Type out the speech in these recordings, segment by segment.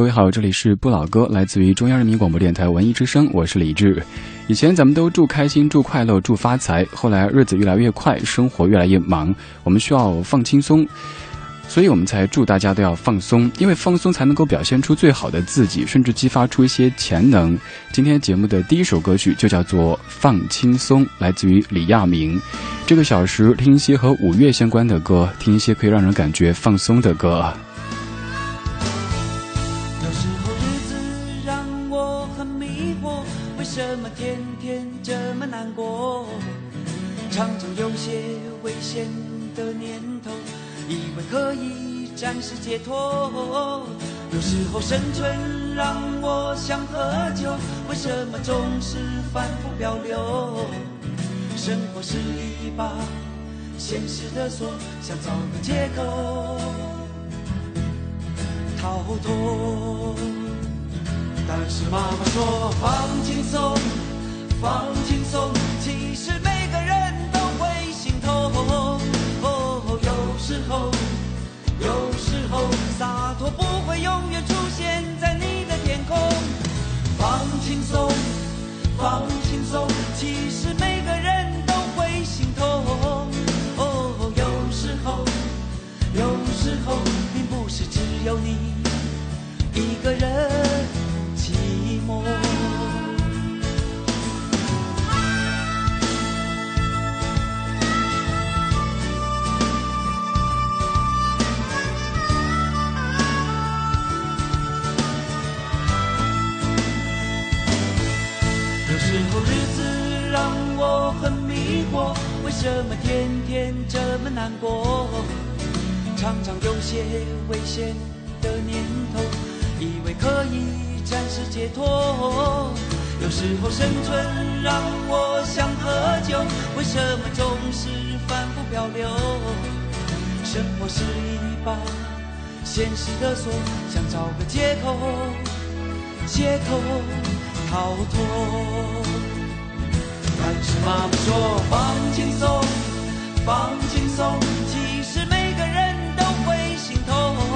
各位好，这里是不老歌，来自于中央人民广播电台文艺之声，我是李志。以前咱们都祝开心、祝快乐、祝发财，后来日子越来越快，生活越来越忙，我们需要放轻松，所以我们才祝大家都要放松，因为放松才能够表现出最好的自己，甚至激发出一些潜能。今天节目的第一首歌曲就叫做《放轻松》，来自于李亚明。这个小时听一些和五月相关的歌，听一些可以让人感觉放松的歌。常常有些危险的念头，以为可以暂时解脱。有时候生存让我想喝酒，为什么总是反复漂流？生活是一把现实的锁，想找个借口逃脱。但是妈妈说放轻松，放轻难过？常常有些危险的念头，以为可以暂时解脱。有时候生存让我想喝酒，为什么总是反复漂流？生活是一把现实的锁，想找个借口，借口逃脱。但是妈妈说放轻松，放轻松，其实每个人都会心痛。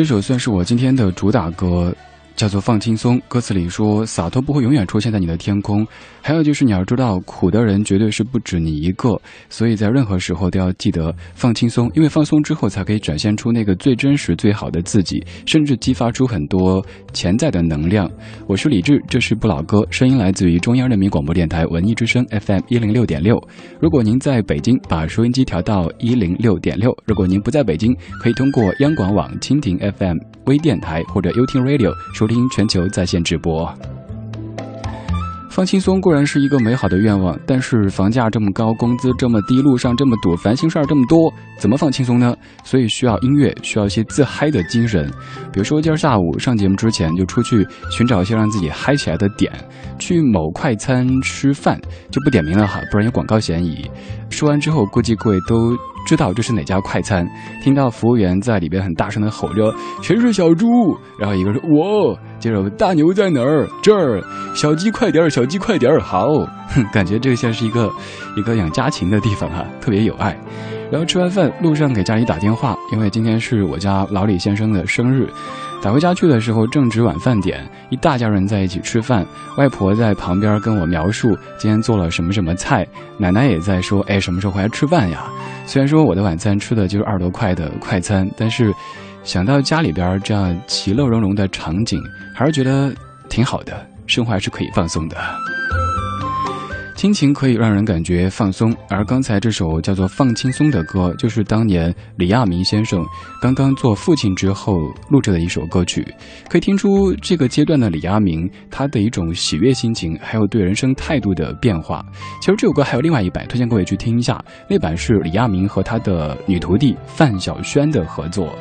这首算是我今天的主打歌。叫做放轻松，歌词里说洒脱不会永远出现在你的天空。还有就是你要知道，苦的人绝对是不止你一个，所以在任何时候都要记得放轻松，因为放松之后才可以展现出那个最真实、最好的自己，甚至激发出很多潜在的能量。我是李志，这是不老歌，声音来自于中央人民广播电台文艺之声 FM 一零六点六。如果您在北京，把收音机调到一零六点六；如果您不在北京，可以通过央广网、蜻蜓 FM。微电台或者 YouTube Radio 收听全球在线直播。放轻松固然是一个美好的愿望，但是房价这么高，工资这么低，路上这么堵，烦心事儿这么多，怎么放轻松呢？所以需要音乐，需要一些自嗨的精神。比如说今儿下午上节目之前，就出去寻找一些让自己嗨起来的点，去某快餐吃饭，就不点名了哈，不然有广告嫌疑。说完之后，估计各位都。知道这是哪家快餐？听到服务员在里边很大声的吼着：“谁是小猪？”然后一个说：“我。”接着大牛在哪儿？这儿。小鸡快点儿，小鸡快点儿。好，哼，感觉这个像是一个一个养家禽的地方哈，特别有爱。然后吃完饭，路上给家里打电话，因为今天是我家老李先生的生日。打回家去的时候，正值晚饭点，一大家人在一起吃饭。外婆在旁边跟我描述今天做了什么什么菜，奶奶也在说：“哎，什么时候回来吃饭呀？”虽然说我的晚餐吃的就是二十多块的快餐，但是想到家里边这样其乐融融的场景，还是觉得挺好的，生活还是可以放松的。亲情可以让人感觉放松，而刚才这首叫做《放轻松》的歌，就是当年李亚明先生刚刚做父亲之后录制的一首歌曲。可以听出这个阶段的李亚明他的一种喜悦心情，还有对人生态度的变化。其实这首歌还有另外一版，推荐各位去听一下。那版是李亚明和他的女徒弟范晓萱的合作，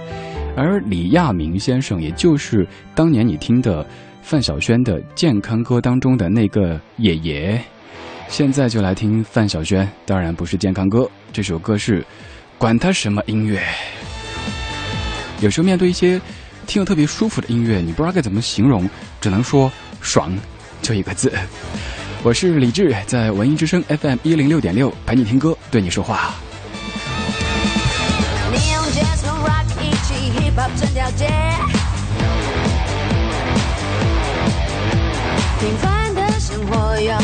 而李亚明先生，也就是当年你听的范晓萱的健康歌当中的那个爷爷。现在就来听范晓萱，当然不是健康歌，这首歌是，管他什么音乐。有时候面对一些听着特别舒服的音乐，你不知道该怎么形容，只能说爽，就一个字。我是李志，在文艺之声 FM 一零六点六陪你听歌，对你说话。平凡的生活要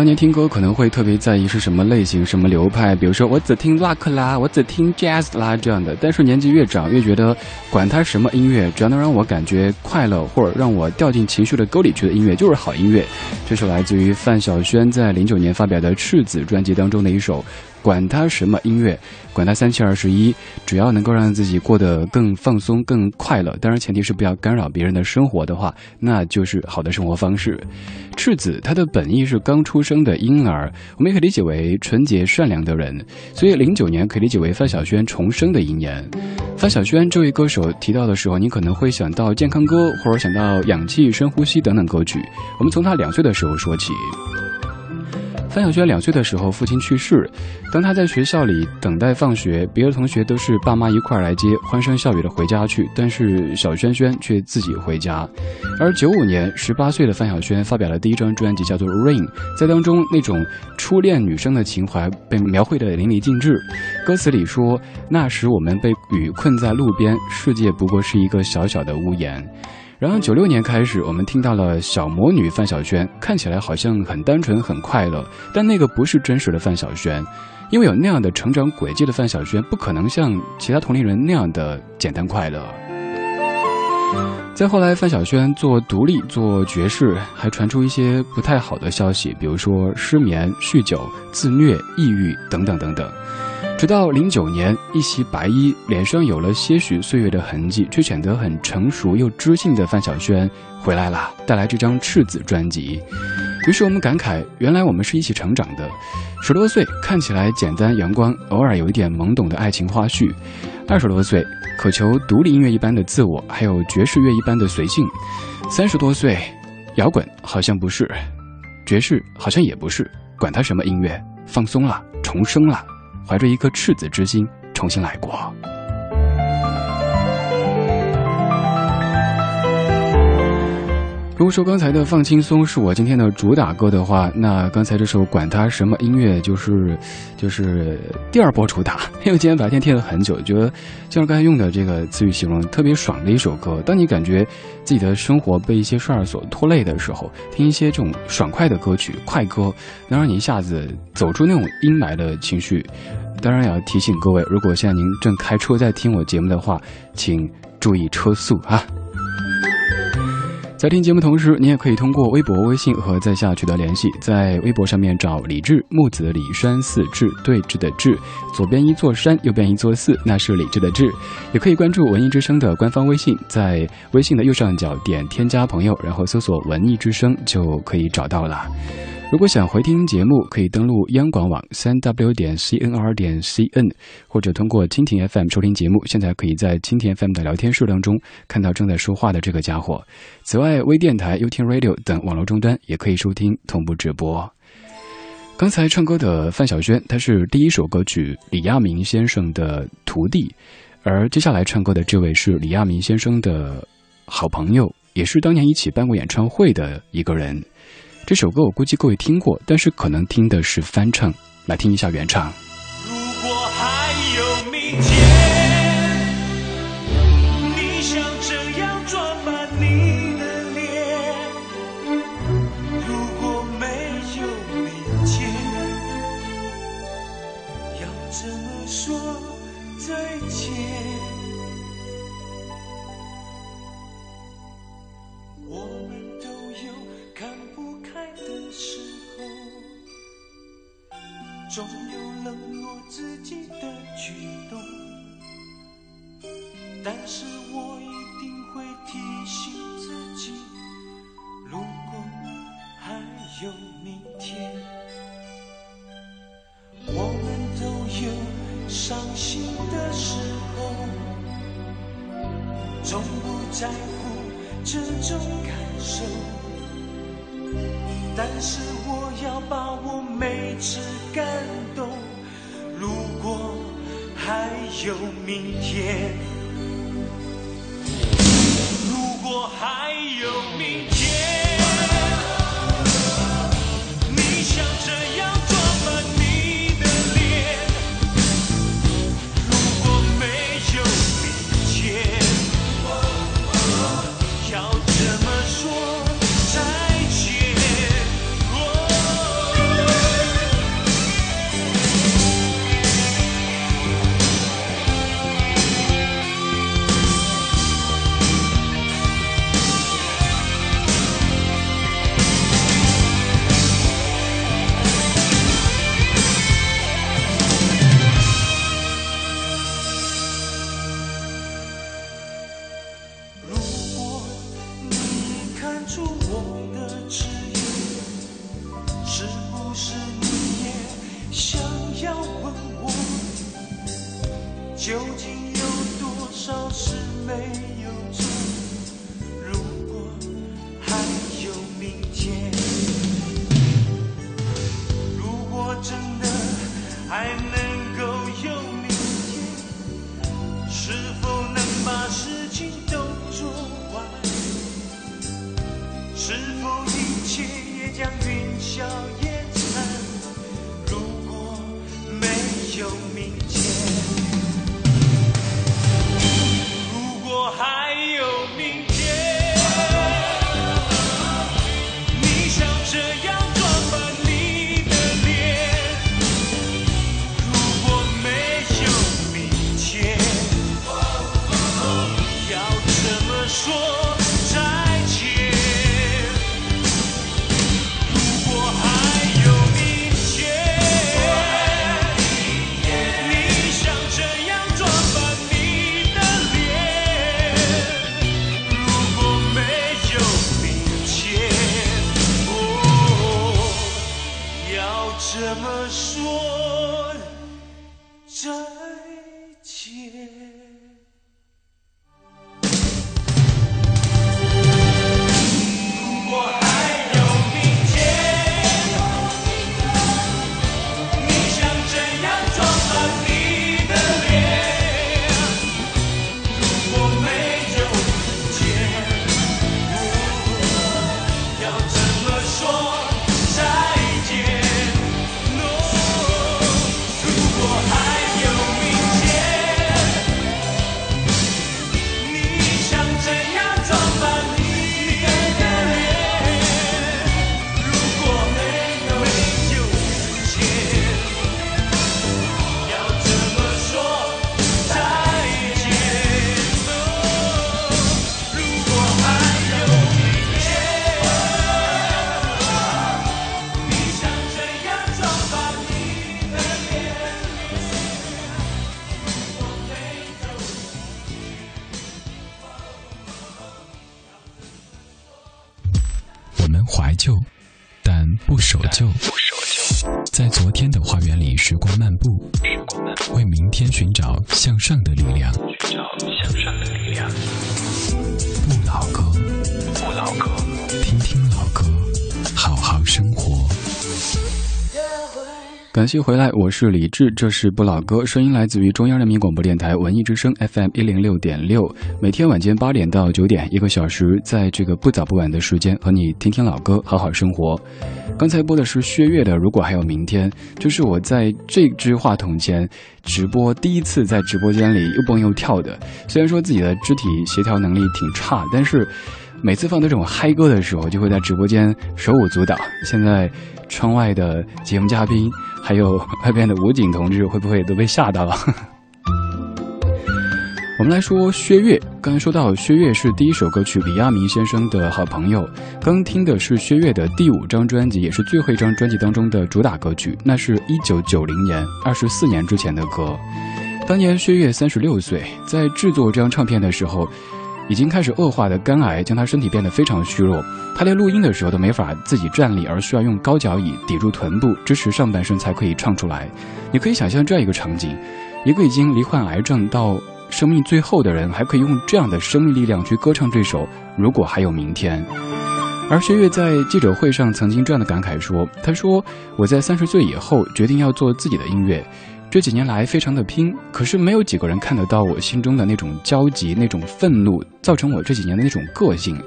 当年听歌可能会特别在意是什么类型、什么流派，比如说我只听 rock 啦，我只听 jazz 啦这样的。但是年纪越长，越觉得管它什么音乐，只要能让我感觉快乐，或者让我掉进情绪的沟里去的音乐，就是好音乐。这首来自于范晓萱在零九年发表的《赤子》专辑当中的一首。管他什么音乐，管他三七二十一，只要能够让自己过得更放松、更快乐，当然前提是不要干扰别人的生活的话，那就是好的生活方式。赤子，它的本意是刚出生的婴儿，我们也可以理解为纯洁善良的人，所以零九年可以理解为范晓萱重生的一年。范晓萱这位歌手提到的时候，你可能会想到健康歌，或者想到氧气、深呼吸等等歌曲。我们从他两岁的时候说起。范晓萱两岁的时候，父亲去世。当她在学校里等待放学，别的同学都是爸妈一块来接，欢声笑语的回家去，但是小萱萱却自己回家。而九五年，十八岁的范晓萱发表了第一张专辑，叫做《Rain》，在当中那种初恋女生的情怀被描绘的淋漓尽致。歌词里说：“那时我们被雨困在路边，世界不过是一个小小的屋檐。”然后九六年开始，我们听到了小魔女范晓萱，看起来好像很单纯、很快乐，但那个不是真实的范晓萱，因为有那样的成长轨迹的范晓萱，不可能像其他同龄人那样的简单快乐。再后来，范晓萱做独立、做爵士，还传出一些不太好的消息，比如说失眠、酗酒、自虐、抑郁等等等等。直到零九年，一袭白衣，脸上有了些许岁月的痕迹，却显得很成熟又知性的范晓萱回来了，带来这张《赤子》专辑。于是我们感慨，原来我们是一起成长的。十多岁看起来简单阳光，偶尔有一点懵懂的爱情花絮；二十多岁渴求独立音乐一般的自我，还有爵士乐一般的随性；三十多岁，摇滚好像不是，爵士好像也不是，管他什么音乐，放松了，重生了。怀着一颗赤子之心，重新来过。如果说刚才的放轻松是我今天的主打歌的话，那刚才这首管他什么音乐就是就是第二波主打。因为今天白天贴了很久，觉得像刚才用的这个词语形容特别爽的一首歌。当你感觉自己的生活被一些事儿所拖累的时候，听一些这种爽快的歌曲、快歌，能让你一下子走出那种阴霾的情绪。当然也要提醒各位，如果现在您正开车在听我节目的话，请注意车速啊。在听节目同时，你也可以通过微博、微信和在下取得联系。在微博上面找李志，木子李山寺志对峙的志，左边一座山，右边一座寺，那是李志的志。也可以关注文艺之声的官方微信，在微信的右上角点添加朋友，然后搜索文艺之声就可以找到了。如果想回听节目，可以登录央广网三 w 点 cnr 点 cn，或者通过蜻蜓 FM 收听节目。现在可以在蜻蜓 FM 的聊天室当中看到正在说话的这个家伙。此外，微电台、y o u t u Radio 等网络终端也可以收听同步直播。刚才唱歌的范晓萱，她是第一首歌曲李亚明先生的徒弟，而接下来唱歌的这位是李亚明先生的好朋友，也是当年一起办过演唱会的一个人。这首歌我估计各位听过，但是可能听的是翻唱，来听一下原唱。如果还有明天，要这么说再见？光漫步，为明天寻找向上的力量。感谢回来，我是李志，这是不老歌，声音来自于中央人民广播电台文艺之声 FM 一零六点六，每天晚间八点到九点，一个小时，在这个不早不晚的时间和你听听老歌，好好生活。刚才播的是薛岳的《如果还有明天》，就是我在这支话筒前直播第一次在直播间里又蹦又跳的。虽然说自己的肢体协调能力挺差，但是每次放这种嗨歌的时候，就会在直播间手舞足蹈。现在窗外的节目嘉宾，还有外边的武警同志，会不会都被吓到了？我们来说薛岳，刚才说到薛岳是第一首歌曲李亚明先生的好朋友，刚听的是薛岳的第五张专辑，也是最后一张专辑当中的主打歌曲，那是一九九零年，二十四年之前的歌。当年薛岳三十六岁，在制作这张唱片的时候，已经开始恶化的肝癌将他身体变得非常虚弱，他连录音的时候都没法自己站立，而需要用高脚椅抵住臀部，支持上半身才可以唱出来。你可以想象这样一个场景：一个已经罹患癌症到生命最后的人，还可以用这样的生命力量去歌唱这首《如果还有明天》。而薛岳在记者会上曾经这样的感慨说：“他说我在三十岁以后决定要做自己的音乐，这几年来非常的拼，可是没有几个人看得到我心中的那种焦急、那种愤怒，造成我这几年的那种个性。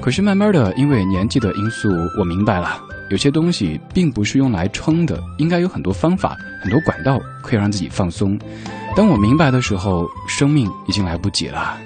可是慢慢的，因为年纪的因素，我明白了，有些东西并不是用来撑的，应该有很多方法、很多管道可以让自己放松。当我明白的时候，生命已经来不及了。”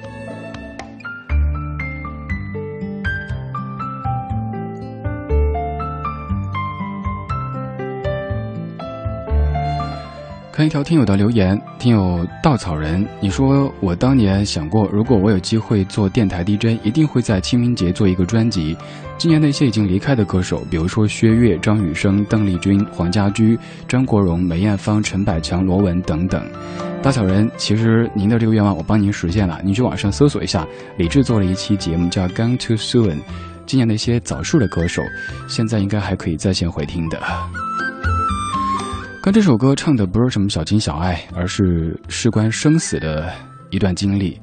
看一条听友的留言，听友稻草人，你说我当年想过，如果我有机会做电台 DJ，一定会在清明节做一个专辑。今年那些已经离开的歌手，比如说薛岳、张雨生、邓丽君、黄家驹、张国荣、梅艳芳、陈百强、罗文等等。稻草人，其实您的这个愿望我帮您实现了，您去网上搜索一下，李志做了一期节目叫《Gone Too Soon》。今年那些早逝的歌手，现在应该还可以在线回听的。刚这首歌唱的不是什么小情小爱，而是事关生死的一段经历。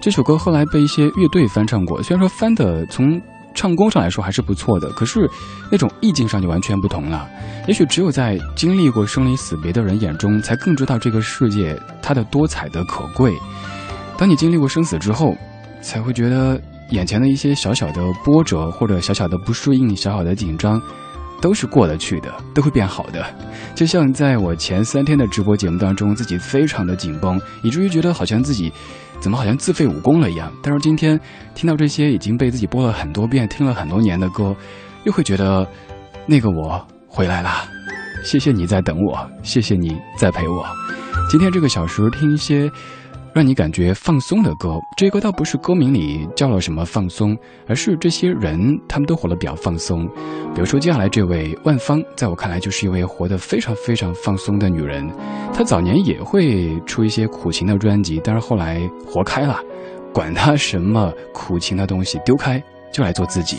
这首歌后来被一些乐队翻唱过，虽然说翻的从唱功上来说还是不错的，可是那种意境上就完全不同了。也许只有在经历过生离死别的人眼中，才更知道这个世界它的多彩的可贵。当你经历过生死之后，才会觉得眼前的一些小小的波折，或者小小的不适应、小小的紧张，都是过得去的，都会变好的。就像在我前三天的直播节目当中，自己非常的紧绷，以至于觉得好像自己怎么好像自废武功了一样。但是今天听到这些已经被自己播了很多遍、听了很多年的歌，又会觉得那个我回来了。谢谢你在等我，谢谢你在陪我。今天这个小时听一些。让你感觉放松的歌，这些歌倒不是歌名里叫了什么放松，而是这些人他们都活得比较放松。比如说接下来这位万芳，在我看来就是一位活得非常非常放松的女人。她早年也会出一些苦情的专辑，但是后来活开了，管他什么苦情的东西，丢开就来做自己。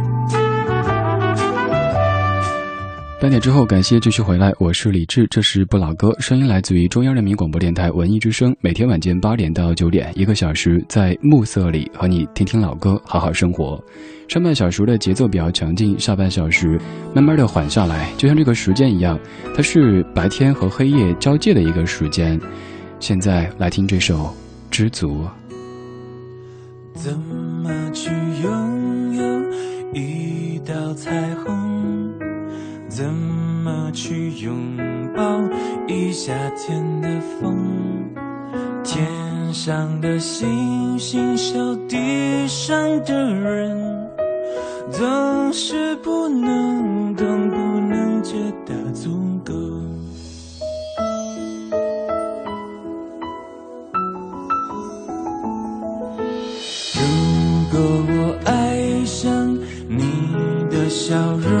半点之后，感谢继续回来，我是李志，这是不老歌，声音来自于中央人民广播电台文艺之声，每天晚间八点到九点，一个小时在暮色里和你听听老歌，好好生活。上半小时的节奏比较强劲，下半小时慢慢的缓下来，就像这个时间一样，它是白天和黑夜交界的一个时间。现在来听这首《知足》。怎么去拥有一道彩虹？怎么去拥抱一夏天的风？天上的星星笑地上的人，总是不能懂，不能觉得足够。如果我爱上你的笑容，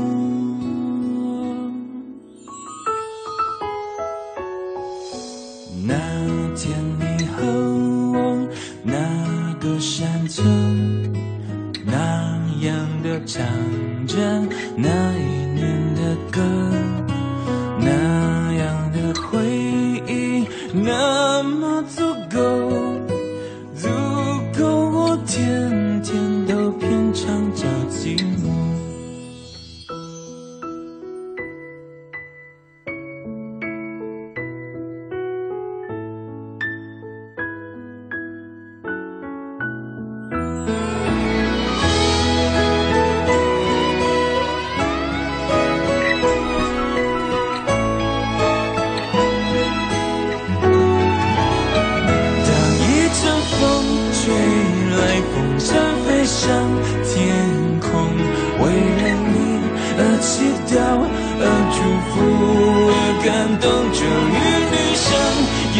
想着那而感动，就与你身影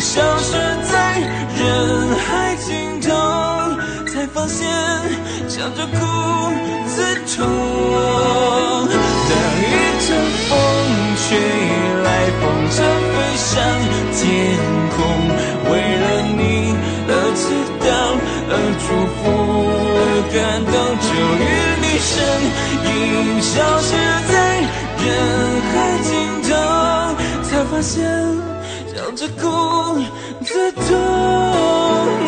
消失在人海尽头，才发现笑着哭最痛。当一阵风吹来，风筝飞上天空，为了你而祈祷，而祝福，而感动，就与你身影消失在人，发现笑着哭最痛。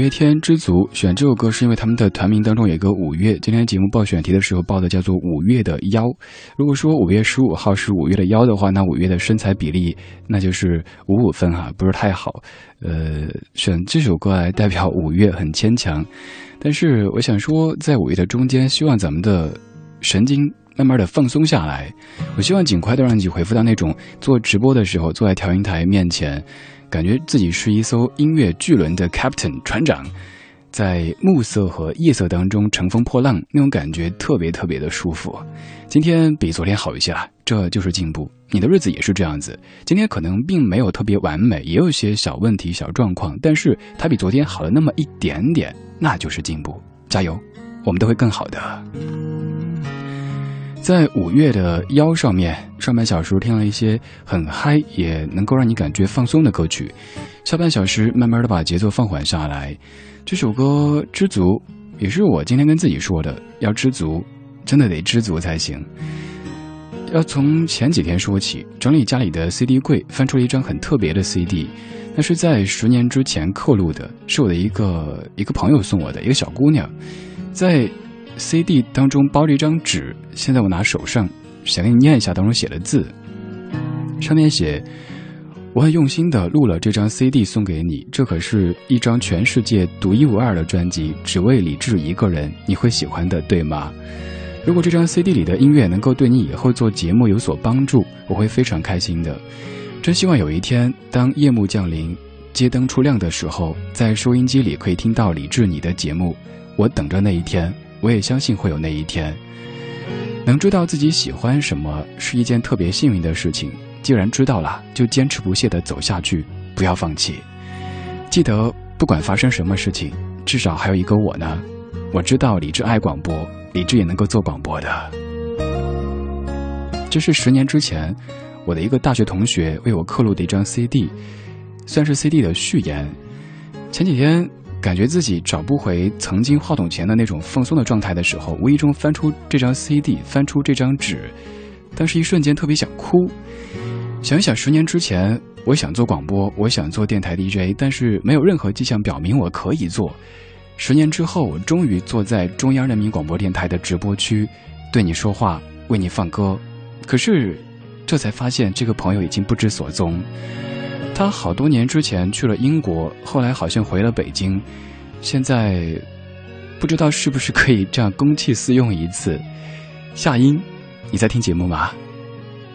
五月天《知足》选这首歌是因为他们的团名当中有一个五月。今天节目报选题的时候报的叫做五月的腰。如果说五月十五号是五月的腰的话，那五月的身材比例那就是五五分哈，不是太好。呃，选这首歌来代表五月很牵强，但是我想说，在五月的中间，希望咱们的神经慢慢的放松下来。我希望尽快的让你回复到那种做直播的时候，坐在调音台面前。感觉自己是一艘音乐巨轮的 captain 船长，在暮色和夜色当中乘风破浪，那种感觉特别特别的舒服。今天比昨天好一些了，这就是进步。你的日子也是这样子，今天可能并没有特别完美，也有些小问题、小状况，但是它比昨天好了那么一点点，那就是进步。加油，我们都会更好的。在五月的腰上面，上半小时听了一些很嗨，也能够让你感觉放松的歌曲。下半小时慢慢的把节奏放缓下来。这首歌《知足》也是我今天跟自己说的，要知足，真的得知足才行。要从前几天说起，整理家里的 CD 柜，翻出了一张很特别的 CD，那是在十年之前刻录的，是我的一个一个朋友送我的，一个小姑娘，在。CD 当中包着一张纸，现在我拿手上，想给你念一下当中写的字。上面写：“我很用心的录了这张 CD 送给你，这可是一张全世界独一无二的专辑，只为李志一个人，你会喜欢的，对吗？如果这张 CD 里的音乐能够对你以后做节目有所帮助，我会非常开心的。真希望有一天，当夜幕降临，街灯初亮的时候，在收音机里可以听到李志你的节目。我等着那一天，我也相信会有那一天。能知道自己喜欢什么是一件特别幸运的事情。既然知道了，就坚持不懈地走下去，不要放弃。记得，不管发生什么事情，至少还有一个我呢。我知道李志爱广播，李志也能够做广播的。这是十年之前，我的一个大学同学为我刻录的一张 CD，算是 CD 的序言。前几天。感觉自己找不回曾经话筒前的那种放松的状态的时候，无意中翻出这张 CD，翻出这张纸，但是一瞬间特别想哭。想一想十年之前，我想做广播，我想做电台 DJ，但是没有任何迹象表明我可以做。十年之后，我终于坐在中央人民广播电台的直播区，对你说话，为你放歌。可是，这才发现这个朋友已经不知所踪。他好多年之前去了英国，后来好像回了北京，现在不知道是不是可以这样公器私用一次。夏音，你在听节目吗？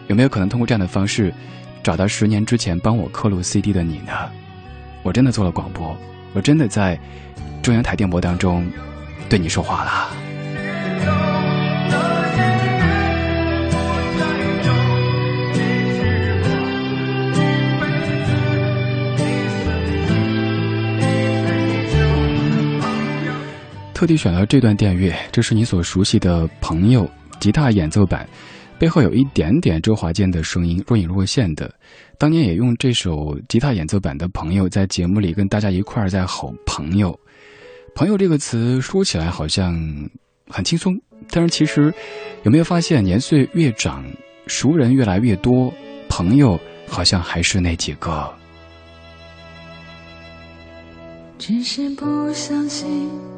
有没有可能通过这样的方式找到十年之前帮我刻录 CD 的你呢？我真的做了广播，我真的在中央台电波当中对你说话了。特地选了这段电乐，这是你所熟悉的朋友吉他演奏版，背后有一点点周华健的声音，若隐若现的。当年也用这首吉他演奏版的朋友，在节目里跟大家一块儿在吼“朋友”。朋友这个词说起来好像很轻松，但是其实有没有发现，年岁越长，熟人越来越多，朋友好像还是那几个。只是不相信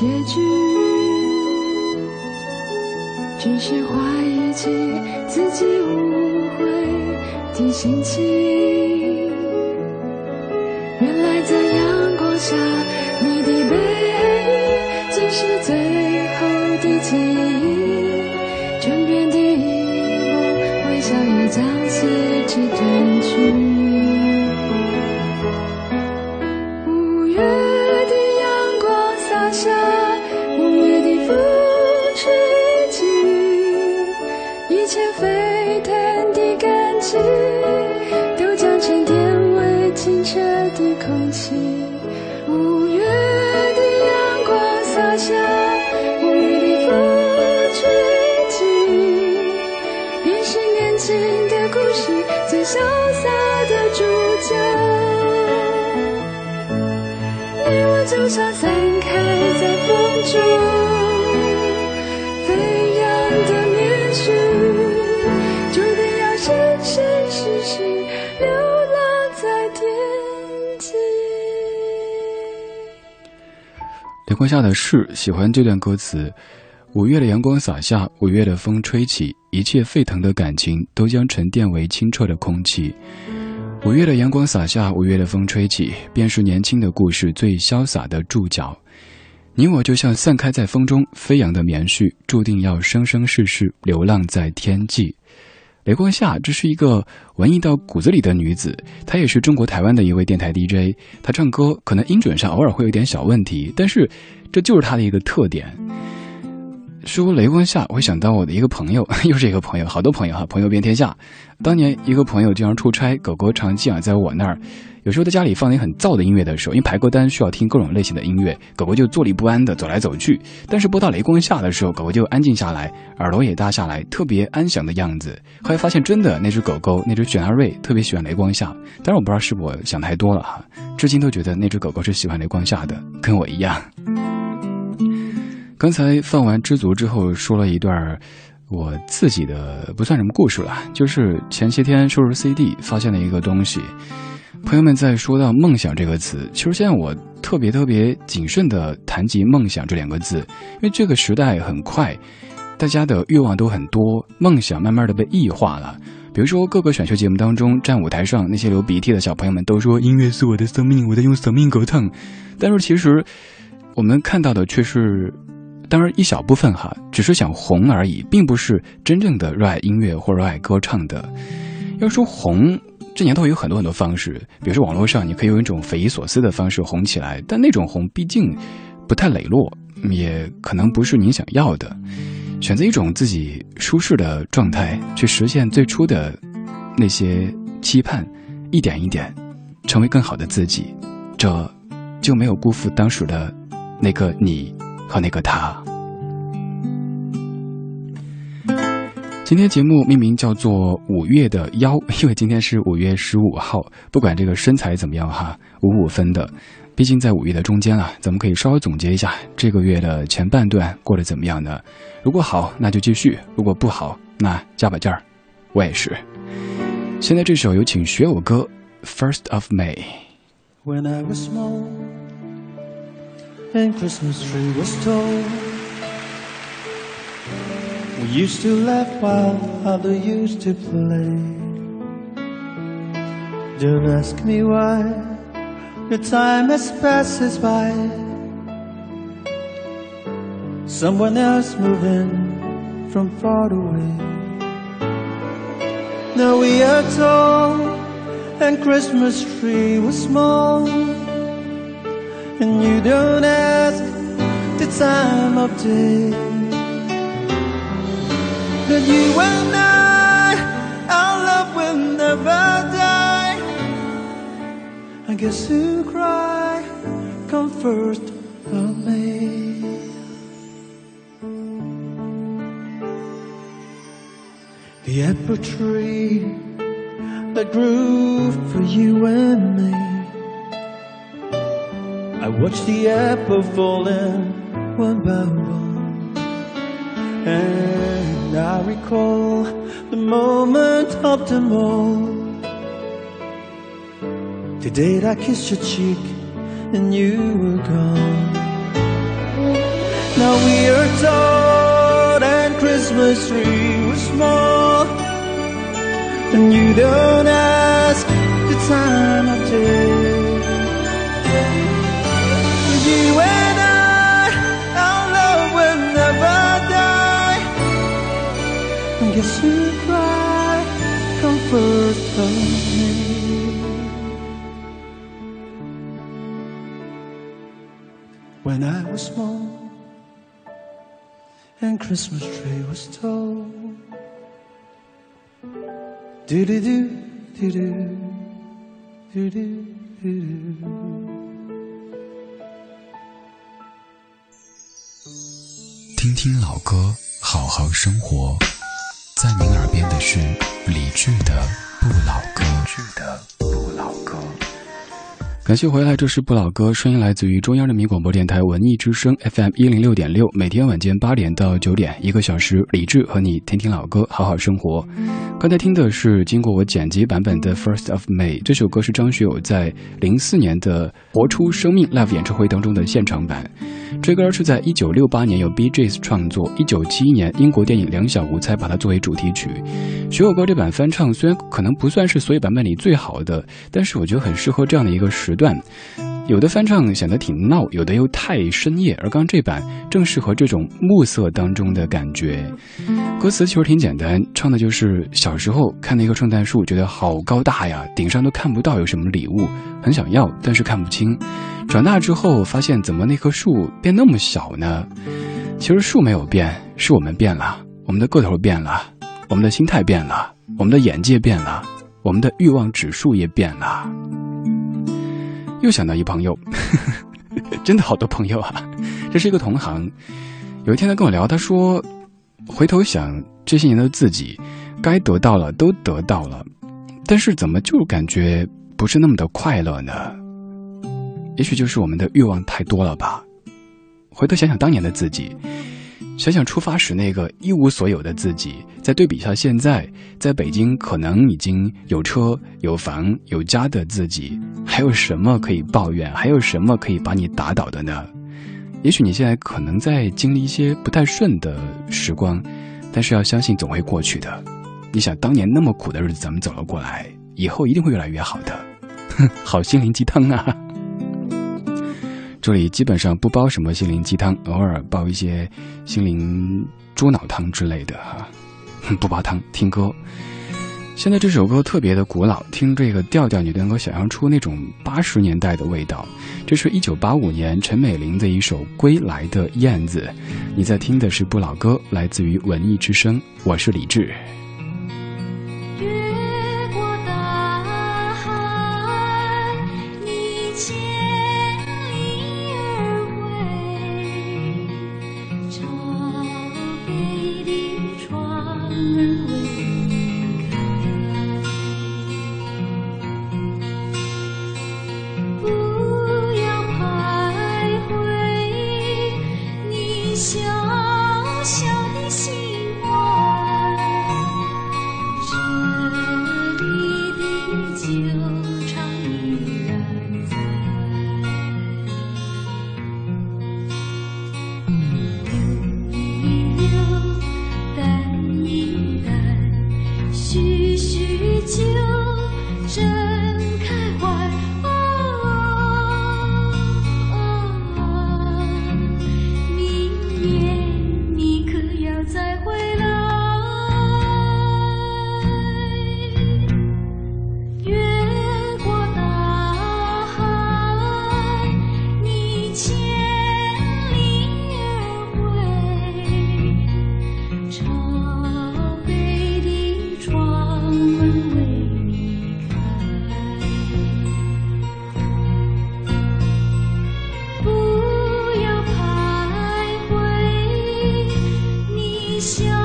结局只是怀疑起自己误会的心情原来在阳光下你的背影竟是最后的记忆枕边的一幕微笑也将随之褪光下的事喜欢这段歌词。五月的阳光洒下，五月的风吹起，一切沸腾的感情都将沉淀为清澈的空气。五月的阳光洒下，五月的风吹起，便是年轻的故事最潇洒的注脚。你我就像散开在风中飞扬的棉絮，注定要生生世世流浪在天际。雷光夏，这是一个文艺到骨子里的女子，她也是中国台湾的一位电台 DJ。她唱歌可能音准上偶尔会有点小问题，但是这就是她的一个特点。说雷光夏，我想到我的一个朋友，又是一个朋友，好多朋友哈，朋友遍天下。当年一个朋友经常出差，狗狗常寄养在我那儿。有时候在家里放点很燥的音乐的时候，因为排歌单需要听各种类型的音乐，狗狗就坐立不安的走来走去。但是播到雷光下的时候，狗狗就安静下来，耳朵也耷下来，特别安详的样子。后来发现真的那只狗狗，那只雪纳瑞特别喜欢雷光夏，当然我不知道是不是我想太多了哈，至今都觉得那只狗狗是喜欢雷光夏的，跟我一样。刚才放完知足之后，说了一段我自己的不算什么故事了，就是前些天收拾 CD 发现了一个东西。朋友们在说到梦想这个词，其实现在我特别特别谨慎的谈及梦想这两个字，因为这个时代很快，大家的欲望都很多，梦想慢慢的被异化了。比如说各个选秀节目当中，站舞台上那些流鼻涕的小朋友们都说音乐是我的生命，我在用生命歌唱，但是其实我们看到的却是。当然，一小部分哈，只是想红而已，并不是真正的热爱音乐或热爱歌唱的。要说红，这年头有很多很多方式，比如说网络上，你可以用一种匪夷所思的方式红起来，但那种红毕竟不太磊落，也可能不是你想要的。选择一种自己舒适的状态，去实现最初的那些期盼，一点一点成为更好的自己，这就没有辜负当时的那个你。和那个他。今天节目命名叫做“五月的腰”，因为今天是五月十五号。不管这个身材怎么样哈，五五分的，毕竟在五月的中间啊，咱们可以稍微总结一下这个月的前半段过得怎么样呢？如果好，那就继续；如果不好，那加把劲儿。我也是。现在这首有请学友歌《First of May》。When I was small and Christmas tree was tall, we used to laugh while others used to play. Don't ask me why, the time has passed us by. Someone else moving from far away. Now we are tall and Christmas tree was small and you don't ask the time of day. But you and I, our love will never die. I guess who cry come first of me The apple tree that grew for you and me. I watched the apple falling one by one, and I recall the moment of them all. The day I kissed your cheek and you were gone. Now we are tall and Christmas Christmas tree was small And you don't ask the time of day first of me When I was small and Christmas tree was tall. Do do do do do do do do. 听听老歌，好好生活。在您耳边的是理智的不老歌剧的不老歌。感谢回来，这是不老歌，声音来自于中央人民广播电台文艺之声 FM 一零六点六，每天晚间八点到九点，一个小时，理智和你听听老歌，好好生活。刚才听的是经过我剪辑版本的《First of May》，这首歌是张学友在零四年的《活出生命》Live 演唱会当中的现场版。这歌是在一九六八年由 B J S 创作，一九七一年英国电影《两小无猜》把它作为主题曲。学友歌这版翻唱虽然可能不算是所有版本里最好的，但是我觉得很适合这样的一个时段。有的翻唱显得挺闹，有的又太深夜，而刚这版正适合这种暮色当中的感觉。歌词其实挺简单，唱的就是小时候看那棵圣诞树，觉得好高大呀，顶上都看不到有什么礼物，很想要，但是看不清。长大之后发现，怎么那棵树变那么小呢？其实树没有变，是我们变了，我们的个头变了，我们的心态变了，我们的眼界变了，我们的欲望指数也变了。又想到一朋友，真的好多朋友啊！这是一个同行。有一天他跟我聊，他说：“回头想这些年的自己，该得到了都得到了，但是怎么就感觉不是那么的快乐呢？也许就是我们的欲望太多了吧。回头想想当年的自己。”想想出发时那个一无所有的自己，再对比一下现在在北京可能已经有车有房有家的自己，还有什么可以抱怨？还有什么可以把你打倒的呢？也许你现在可能在经历一些不太顺的时光，但是要相信总会过去的。你想当年那么苦的日子咱们走了过来，以后一定会越来越好的。哼，好心灵鸡汤啊！这里基本上不煲什么心灵鸡汤，偶尔煲一些心灵猪脑汤之类的哈，不煲汤，听歌。现在这首歌特别的古老，听这个调调，你能够想象出那种八十年代的味道。这是一九八五年陈美玲的一首《归来的燕子》，你在听的是不老歌，来自于文艺之声，我是李志。秀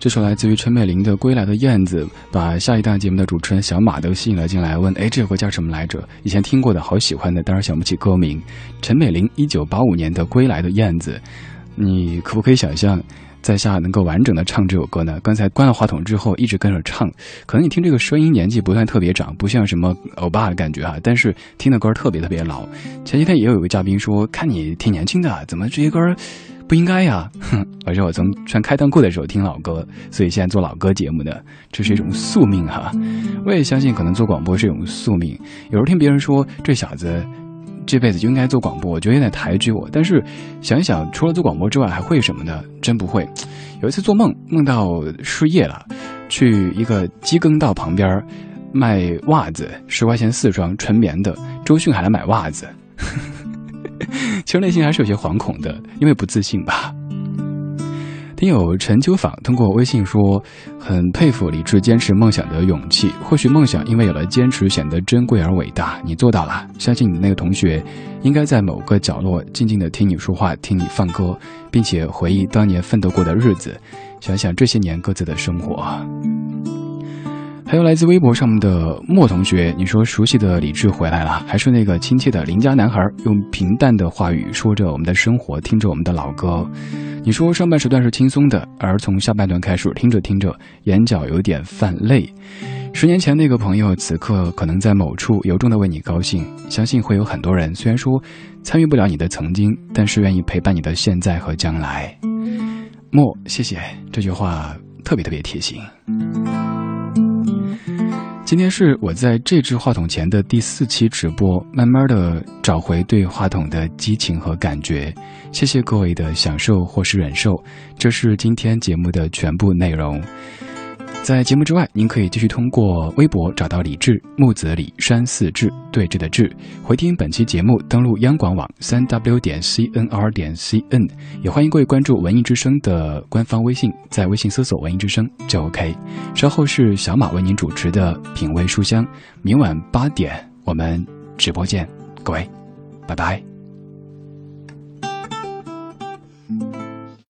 这首来自于陈美玲的《归来的燕子》，把下一档节目的主持人小马都吸引了进来，问：“哎，这首歌叫什么来着？以前听过的，好喜欢的，当然想不起歌名。”陈美玲一九八五年的《归来的燕子》，你可不可以想象，在下能够完整的唱这首歌呢？刚才关了话筒之后，一直跟着唱，可能你听这个声音年纪不算特别长，不像什么欧巴的感觉哈，但是听的歌特别特别老。前几天也有一个嘉宾说：“看你挺年轻的，怎么这些歌？”不应该呀！哼，而且我从穿开裆裤的时候听老歌，所以现在做老歌节目的，这是一种宿命哈。我也相信，可能做广播是一种宿命。有时候听别人说这小子这辈子就应该做广播，我觉得有点抬举我。但是想一想，除了做广播之外，还会什么呢？真不会。有一次做梦，梦到失业了，去一个机耕道旁边卖袜子，十块钱四双，纯棉的。周迅还来买袜子。其实内心还是有些惶恐的，因为不自信吧。听友陈秋访通过微信说，很佩服李志坚持梦想的勇气。或许梦想因为有了坚持，显得珍贵而伟大。你做到了，相信你的那个同学，应该在某个角落静静的听你说话，听你放歌，并且回忆当年奋斗过的日子，想想这些年各自的生活。还有来自微博上面的莫同学，你说熟悉的李志回来了，还是那个亲切的邻家男孩，用平淡的话语说着我们的生活，听着我们的老歌。你说上半时段是轻松的，而从下半段开始，听着听着，眼角有点泛泪。十年前那个朋友，此刻可能在某处由衷的为你高兴。相信会有很多人，虽然说参与不了你的曾经，但是愿意陪伴你的现在和将来。莫，谢谢这句话特别特别贴心。今天是我在这支话筒前的第四期直播，慢慢的找回对话筒的激情和感觉。谢谢各位的享受或是忍受，这是今天节目的全部内容。在节目之外，您可以继续通过微博找到李志木子李山寺志对峙的志，回听本期节目，登录央广网三 w 点 cnr 点 cn，也欢迎各位关注文艺之声的官方微信，在微信搜索文艺之声就 OK。稍后是小马为您主持的品味书香，明晚八点我们直播见，各位，拜拜。